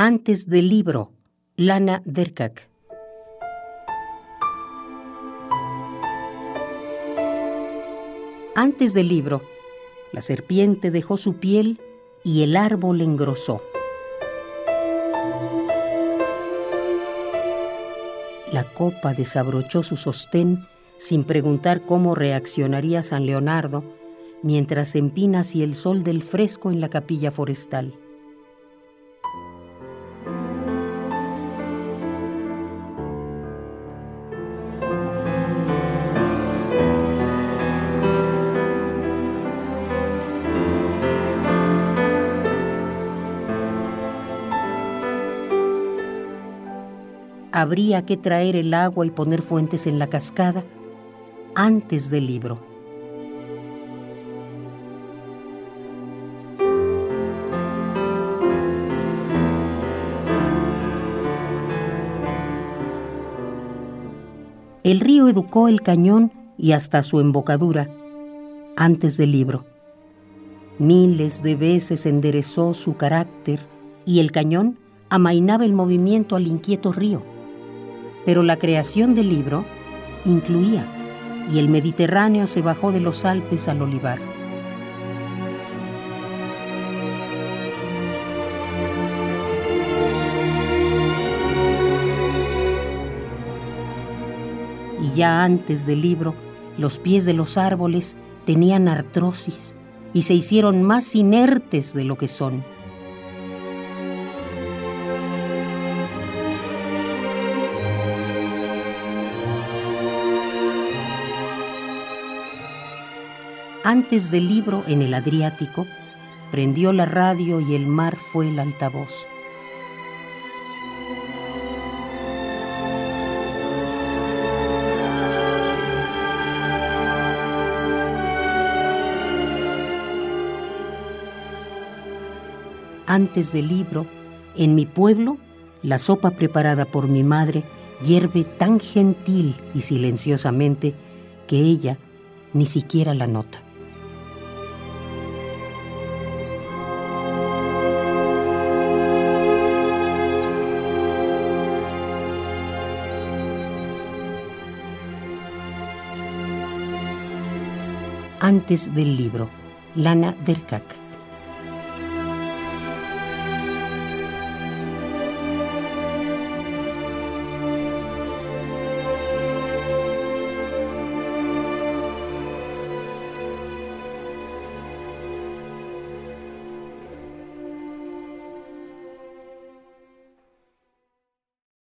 Antes del libro, Lana Derkak. Antes del libro, la serpiente dejó su piel y el árbol engrosó. La copa desabrochó su sostén sin preguntar cómo reaccionaría San Leonardo mientras empina hacia el sol del fresco en la capilla forestal. Habría que traer el agua y poner fuentes en la cascada antes del libro. El río educó el cañón y hasta su embocadura antes del libro. Miles de veces enderezó su carácter y el cañón amainaba el movimiento al inquieto río pero la creación del libro incluía, y el Mediterráneo se bajó de los Alpes al olivar. Y ya antes del libro, los pies de los árboles tenían artrosis y se hicieron más inertes de lo que son. Antes del libro en el Adriático, prendió la radio y el mar fue el altavoz. Antes del libro, en mi pueblo, la sopa preparada por mi madre hierve tan gentil y silenciosamente que ella ni siquiera la nota. Antes del libro. Lana Derkak.